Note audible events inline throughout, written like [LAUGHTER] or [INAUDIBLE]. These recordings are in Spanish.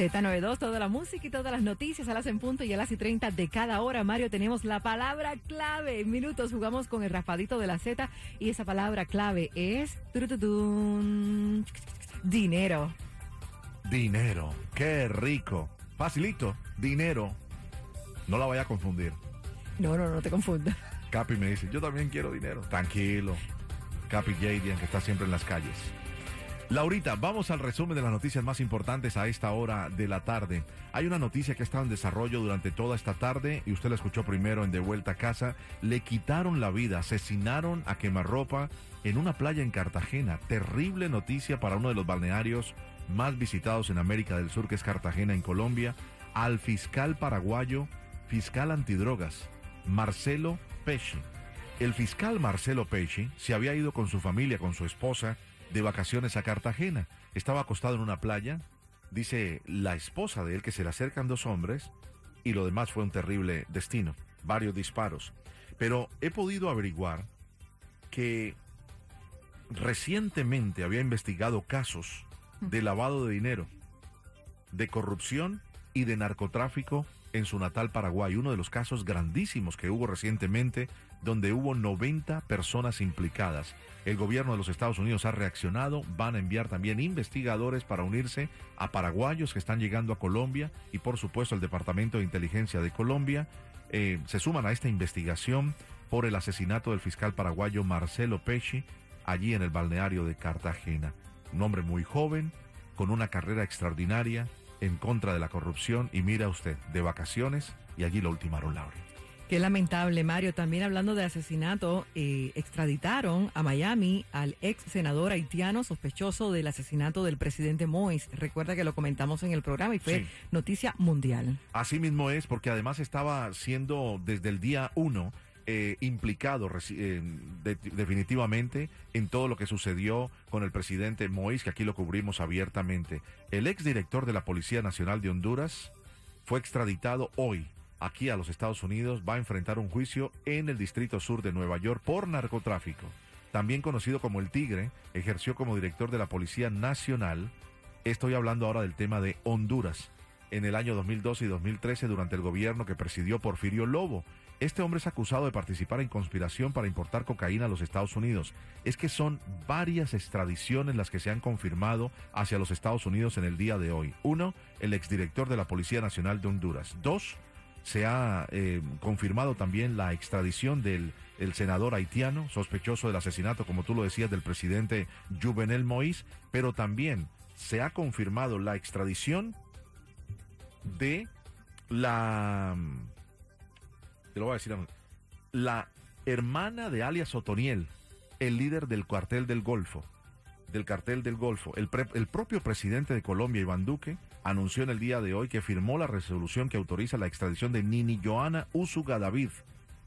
Z92, toda la música y todas las noticias a las en punto y a las y 30 de cada hora. Mario, tenemos la palabra clave. En minutos jugamos con el raspadito de la Z y esa palabra clave es dinero. Dinero. Qué rico. Facilito. Dinero. No la vaya a confundir. No, no, no te confundas. Capi me dice, yo también quiero dinero. Tranquilo. Capi Jadian, que está siempre en las calles. Laurita, vamos al resumen de las noticias más importantes a esta hora de la tarde. Hay una noticia que ha estado en desarrollo durante toda esta tarde y usted la escuchó primero en De Vuelta a Casa. Le quitaron la vida, asesinaron a quemarropa en una playa en Cartagena. Terrible noticia para uno de los balnearios más visitados en América del Sur, que es Cartagena en Colombia. Al fiscal paraguayo, fiscal antidrogas, Marcelo Pesci. El fiscal Marcelo Pesci se había ido con su familia, con su esposa, de vacaciones a Cartagena. Estaba acostado en una playa. Dice la esposa de él que se le acercan dos hombres y lo demás fue un terrible destino. Varios disparos. Pero he podido averiguar que recientemente había investigado casos de lavado de dinero, de corrupción y de narcotráfico en su natal Paraguay. Uno de los casos grandísimos que hubo recientemente donde hubo 90 personas implicadas. El gobierno de los Estados Unidos ha reaccionado, van a enviar también investigadores para unirse a paraguayos que están llegando a Colombia y por supuesto el Departamento de Inteligencia de Colombia eh, se suman a esta investigación por el asesinato del fiscal paraguayo Marcelo Pesci allí en el balneario de Cartagena. Un hombre muy joven, con una carrera extraordinaria en contra de la corrupción y mira usted, de vacaciones y allí lo ultimaron Laura. Qué lamentable, Mario. También hablando de asesinato, eh, extraditaron a Miami al ex senador haitiano sospechoso del asesinato del presidente Mois. Recuerda que lo comentamos en el programa y fue Sí. noticia mundial. Así mismo es, porque además estaba siendo desde el día uno eh, implicado eh, de- definitivamente en todo lo que sucedió con el presidente Moïse, que aquí lo cubrimos abiertamente. El exdirector de la Policía Nacional de Honduras fue extraditado hoy aquí a los Estados Unidos, va a enfrentar un juicio en el Distrito Sur de Nueva York por narcotráfico. También conocido como el Tigre, ejerció como director de la Policía Nacional. Estoy hablando ahora del tema de Honduras en el año 2012 y 2013 durante el gobierno que presidió Porfirio Lobo. Este hombre es acusado de participar en conspiración para importar cocaína a los Estados Unidos. Es que son varias extradiciones las que se han confirmado hacia los Estados Unidos en el día de hoy. Uno, el exdirector de la Policía Nacional de Honduras. Dos, se ha eh, confirmado también la extradición del el senador haitiano, sospechoso del asesinato, como tú lo decías, del presidente Juvenel Moïse, pero también se ha confirmado la extradición de la te lo voy a decir la hermana de alias Otoniel, el líder del cuartel del Golfo, del cartel del Golfo. El, el propio presidente de Colombia, Iván Duque, anunció en el día de hoy que firmó la resolución que autoriza la extradición de Nini Joana Úsuga David,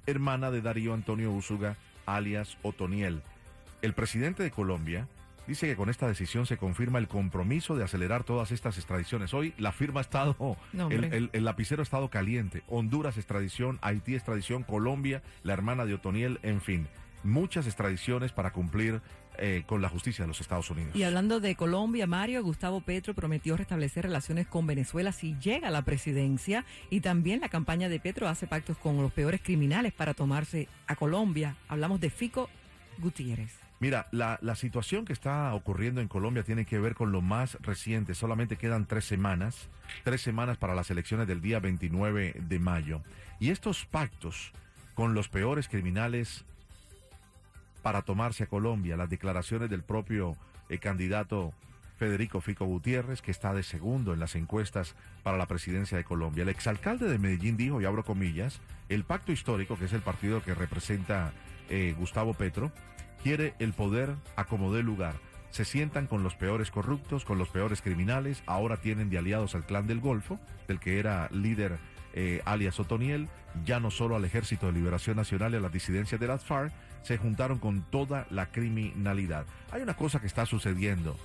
hermana de Darío Antonio Úsuga, alias Otoniel. El presidente de Colombia dice que con esta decisión se confirma el compromiso de acelerar todas estas extradiciones. Hoy la firma ha estado, No, el, hombre. el- el lapicero ha estado caliente. Honduras extradición, Haití extradición, Colombia, la hermana de Otoniel, en fin. Muchas extradiciones para cumplir eh, con la justicia de los Estados Unidos. Y hablando de Colombia, Mario, Gustavo Petro prometió restablecer relaciones con Venezuela si llega a la presidencia y también la campaña de Petro hace pactos con los peores criminales para tomarse a Colombia. Hablamos de Fico Gutiérrez. Mira, la, la situación que está ocurriendo en Colombia tiene que ver con lo más reciente. Solamente quedan tres semanas, tres semanas para las elecciones del día 29 de mayo. Y estos pactos con los peores criminales para tomarse a Colombia, las declaraciones del propio eh, candidato Federico Fico Gutiérrez, que está de segundo en las encuestas para la presidencia de Colombia. El exalcalde de Medellín dijo, y abro comillas, el pacto histórico, que es el partido que representa eh, Gustavo Petro, quiere el poder a como lugar. Se sientan con los peores corruptos, con los peores criminales, ahora tienen de aliados al clan del Golfo, del que era líder eh, alias Otoniel, ya no solo al Ejército de Liberación Nacional y a las disidencias de las se juntaron con toda la criminalidad. Hay una cosa que está sucediendo.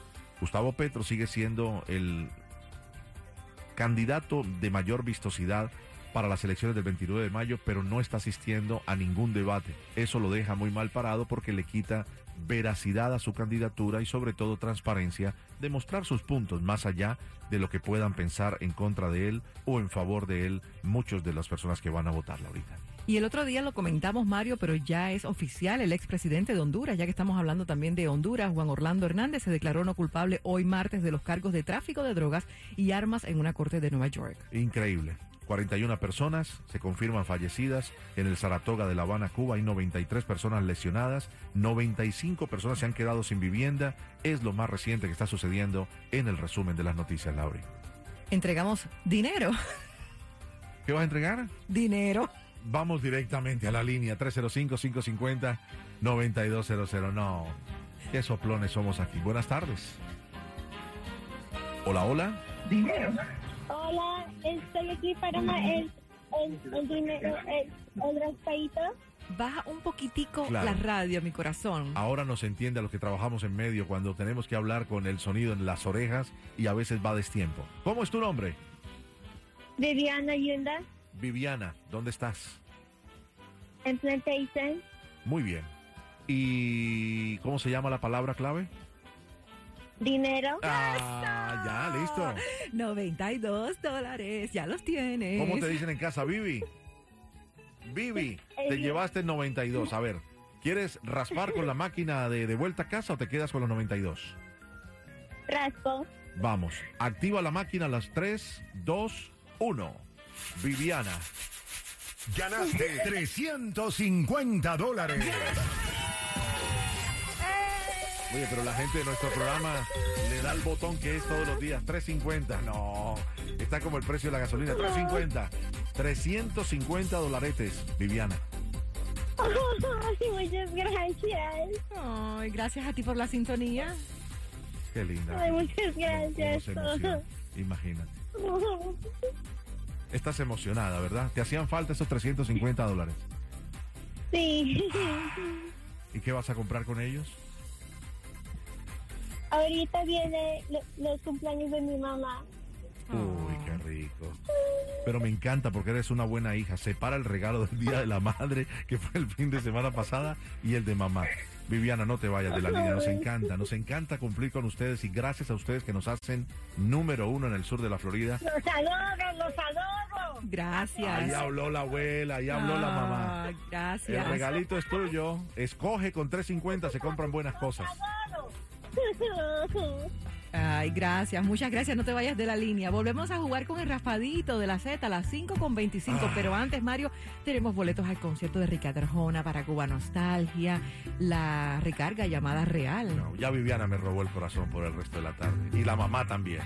Gustavo Petro sigue siendo el candidato de mayor vistosidad para las elecciones del 29 de mayo, pero no está asistiendo a ningún debate. Eso lo deja muy mal parado porque le quita veracidad a su candidatura y sobre todo transparencia de mostrar sus puntos más allá de lo que puedan pensar en contra de él o en favor de él muchos de las personas que van a votarla ahorita. Y el otro día lo comentamos, Mario, pero ya es oficial el expresidente de Honduras, ya que estamos hablando también de Honduras, Juan Orlando Hernández se declaró no culpable hoy martes de los cargos de tráfico de drogas y armas en una corte de Nueva York. Increíble. 41 personas se confirman fallecidas en el Saratoga de La Habana, Cuba. Hay 93 personas lesionadas, 95 personas se han quedado sin vivienda. Es lo más reciente que está sucediendo en el resumen de las noticias, Lauri. Entregamos dinero. ¿Qué vas a entregar? Dinero. Vamos directamente a la línea 305-550-9200. No, qué soplones somos aquí. Buenas tardes. Hola, hola. Dinero. Hola, estoy aquí para el, el, el dinero, el, el raspadito. Baja un poquitico Claro. la radio, mi corazón. Ahora nos entiende a los que trabajamos en medio cuando tenemos que hablar con el sonido en las orejas y a veces va a destiempo. ¿Cómo es tu nombre? Viviana Yunda, Viviana, ¿dónde estás? en Plantation. Muy bien. ¿Y cómo se llama la palabra clave? Dinero. Ah, ya, listo. 92 dólares, ya los tienes. ¿Cómo te dicen en casa, Vivi? Vivi, te llevaste 92. A ver, ¿quieres raspar con la [LAUGHS] máquina de, de vuelta a casa o te quedas con los 92? Raspo. Vamos, activa la máquina a las 3, 2, 1. Viviana, Ganaste [LAUGHS] 350 dólares. Oye, pero la gente de nuestro programa le da el botón que es todos los días, 350. No, está como el precio de la gasolina, 350. 350 dolaretes, Viviana. [LAUGHS] Ay, muchas gracias. Ay, gracias a ti por la sintonía. Qué linda. Ay, muchas gracias. Imagínate. [LAUGHS] Estás emocionada, ¿verdad? Te hacían falta esos 350 dólares. Sí. ¿Y qué vas a comprar con ellos? Ahorita viene lo- los cumpleaños de mi mamá. Uy, qué rico. Pero me encanta porque eres una buena hija. Separa el regalo del Día de la Madre, que fue el fin de semana pasada, y el de mamá. Viviana, no te vayas de la línea. Nos encanta, nos encanta cumplir con ustedes y gracias a ustedes que nos hacen número uno en el sur de la Florida. Los adoro, los adoro. Gracias. Ahí habló la abuela, ahí habló la mamá. Ah, El Gracias. regalito es tuyo. Escoge con 350, se compran buenas cosas. Ay, gracias, muchas gracias. No te vayas de la línea. Volvemos a jugar con el raspadito de la Z a las 5 con 25. Ah. Pero antes, Mario, tenemos boletos al concierto de Ricardo Arjona para Cuba Nostalgia, la recarga llamada real. No, ya Viviana me robó el corazón por el resto de la tarde. Y la mamá también.